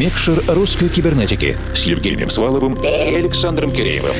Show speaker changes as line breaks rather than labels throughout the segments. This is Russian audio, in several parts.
Микшер русской кибернетики с Евгением Сваловым и Александром Киреевым.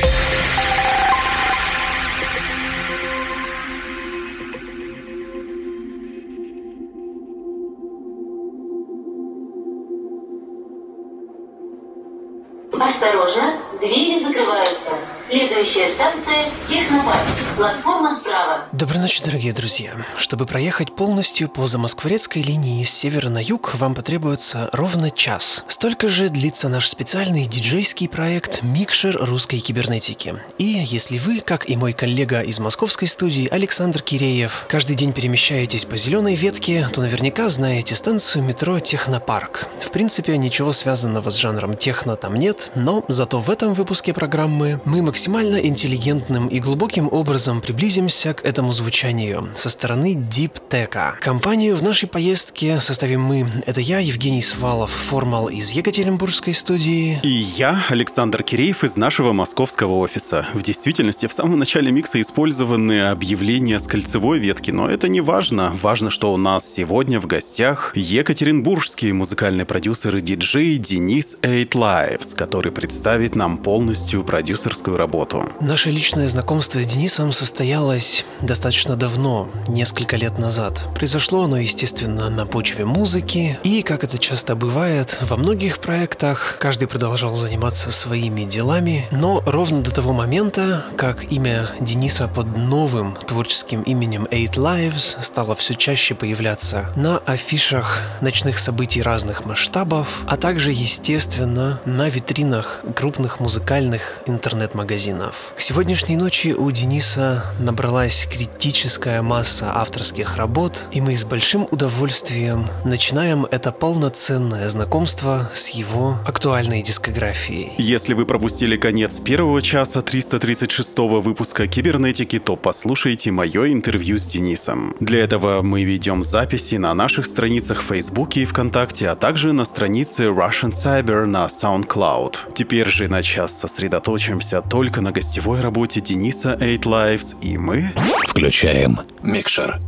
Осторожно, двери закрываются. Следующая станция – Технопарк. Платформа справа.
Доброй ночи, дорогие друзья. Чтобы проехать полностью по замоскворецкой линии с севера на юг, вам потребуется ровно час. Столько же длится наш специальный диджейский проект «Микшер русской кибернетики». И если вы, как и мой коллега из московской студии Александр Киреев, каждый день перемещаетесь по зеленой ветке, то наверняка знаете станцию метро Технопарк. В принципе, ничего связанного с жанром техно там нет, но зато в этом выпуске программы мы максимально интеллигентным и глубоким образом приблизимся к этому звучанию со стороны Deep Tech. Компанию в нашей поездке составим мы. Это я, Евгений Свалов, формал из Екатеринбургской студии.
И я, Александр Киреев из нашего московского офиса. В действительности, в самом начале микса использованы объявления с кольцевой ветки, но это не важно. Важно, что у нас сегодня в гостях екатеринбургский музыкальный продюсер и диджей Денис Eight Lives, который представит нам полностью продюсерскую работу.
Наше личное знакомство с Денисом состоялось достаточно давно, несколько лет назад. Произошло оно, естественно, на почве музыки, и, как это часто бывает, во многих проектах каждый продолжал заниматься своими делами, но ровно до того момента, как имя Дениса под новым творческим именем Eight Lives стало все чаще появляться на афишах ночных событий разных масштабов, а также, естественно, на витринах крупных музыкальных интернет-магазинов. К сегодняшней ночи у Дениса набралась критическая масса авторских работ, и мы с большим удовольствием начинаем это полноценное знакомство с его актуальной дискографией.
Если вы пропустили конец первого часа 336 выпуска Кибернетики, то послушайте мое интервью с Денисом. Для этого мы ведем записи на наших страницах в Фейсбуке и ВКонтакте, а также на странице Russian Cyber на SoundCloud. Теперь же на час сосредоточимся только на гостевой работе Дениса Eight Lives, и мы
Включаем микшер.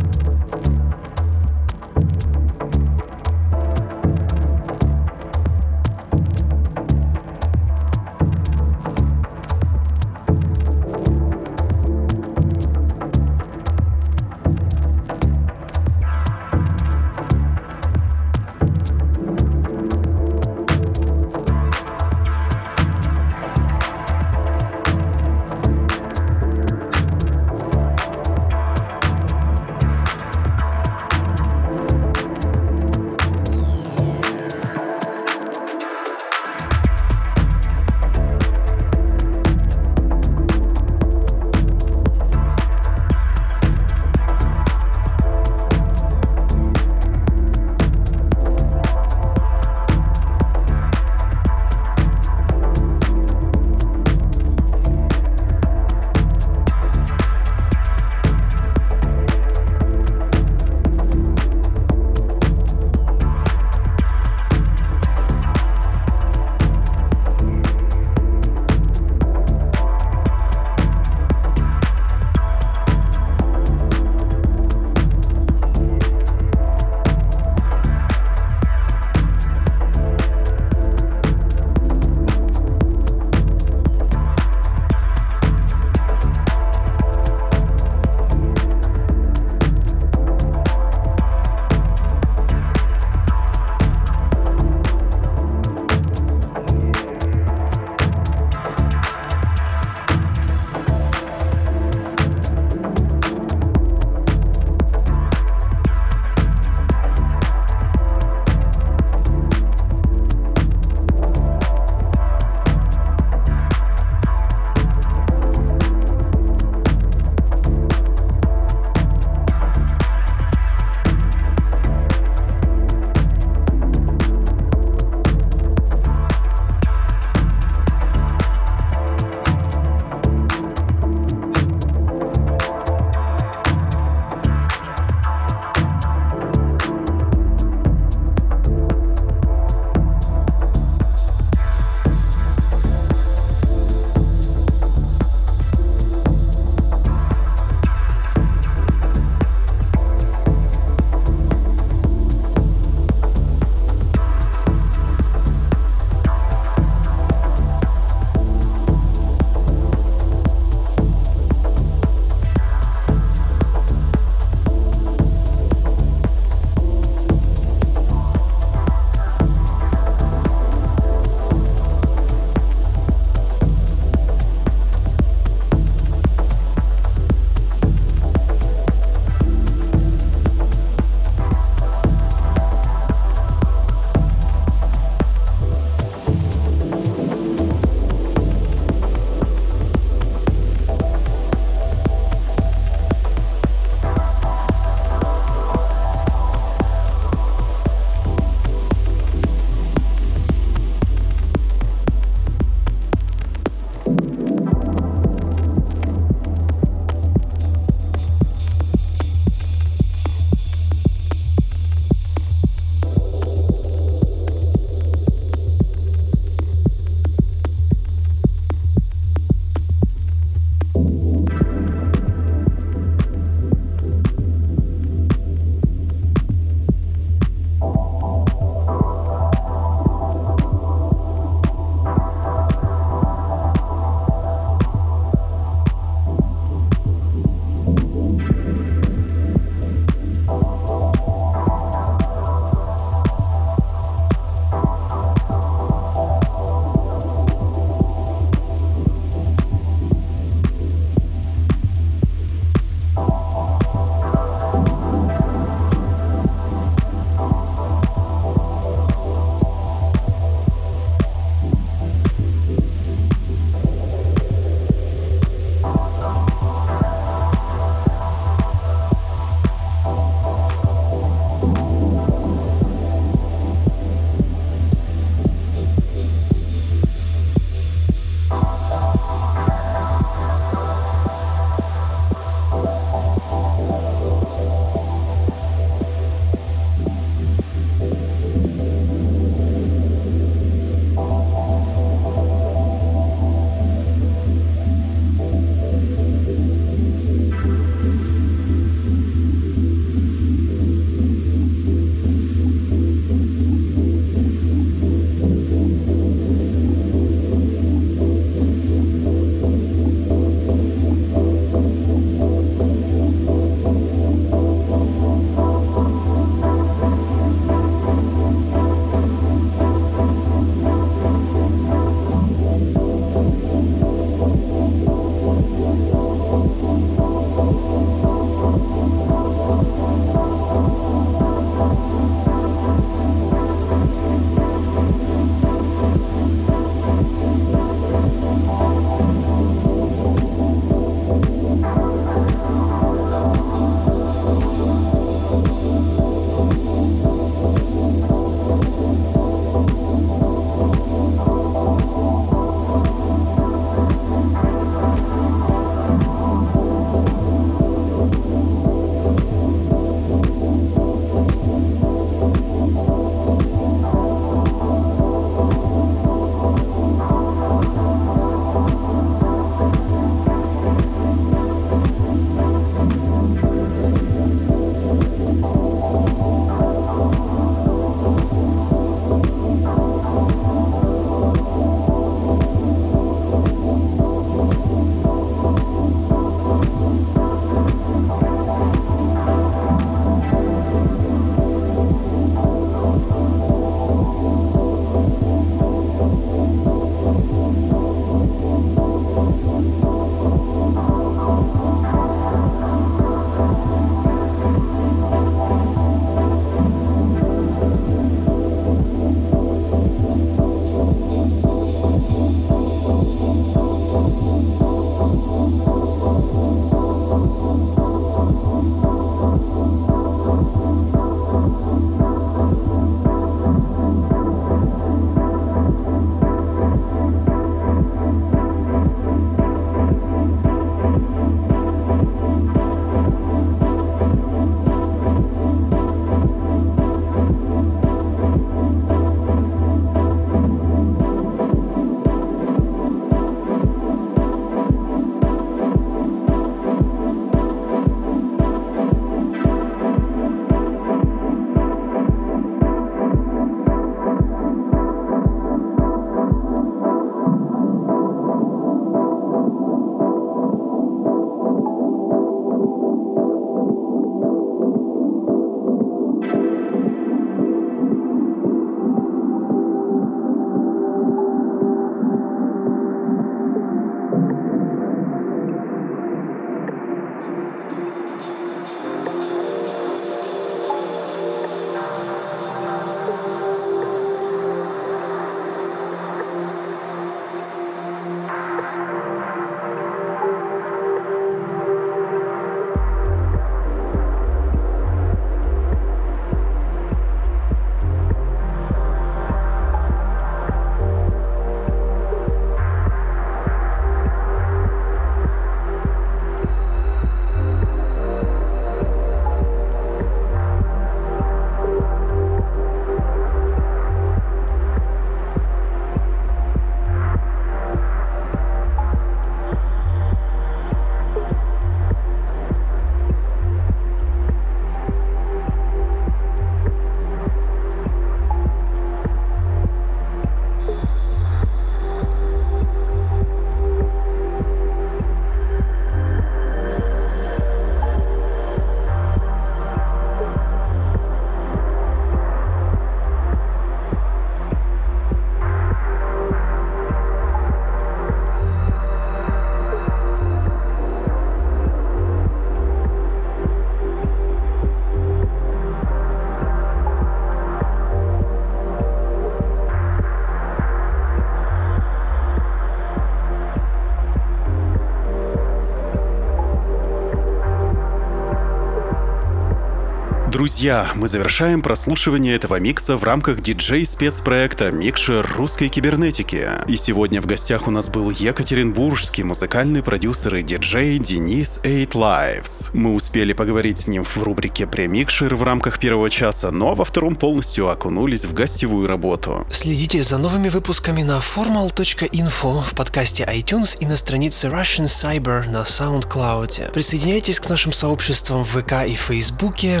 Друзья, мы завершаем прослушивание этого микса в рамках диджей-спецпроекта «Микшер русской кибернетики». И сегодня в гостях у нас был екатеринбургский музыкальный продюсер и диджей Денис Eight Lives. Мы успели поговорить с ним в рубрике «Премикшер» в рамках первого часа, но ну а во втором полностью окунулись в гостевую работу.
Следите за новыми выпусками на formal.info в подкасте iTunes и на странице Russian Cyber на SoundCloud. Присоединяйтесь к нашим сообществам в ВК и Фейсбуке,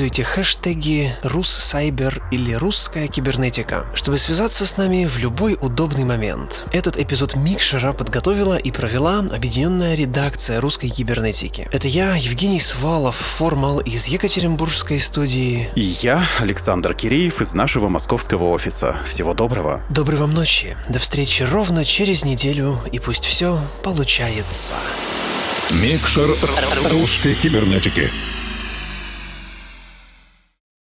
используйте хэштеги «Руссайбер» или «Русская кибернетика», чтобы связаться с нами в любой удобный момент. Этот эпизод Микшера подготовила и провела объединенная редакция русской кибернетики. Это я, Евгений Свалов, формал из Екатеринбургской студии.
И я, Александр Киреев из нашего московского офиса. Всего доброго.
Доброй вам ночи. До встречи ровно через неделю, и пусть все получается.
Микшер русской кибернетики.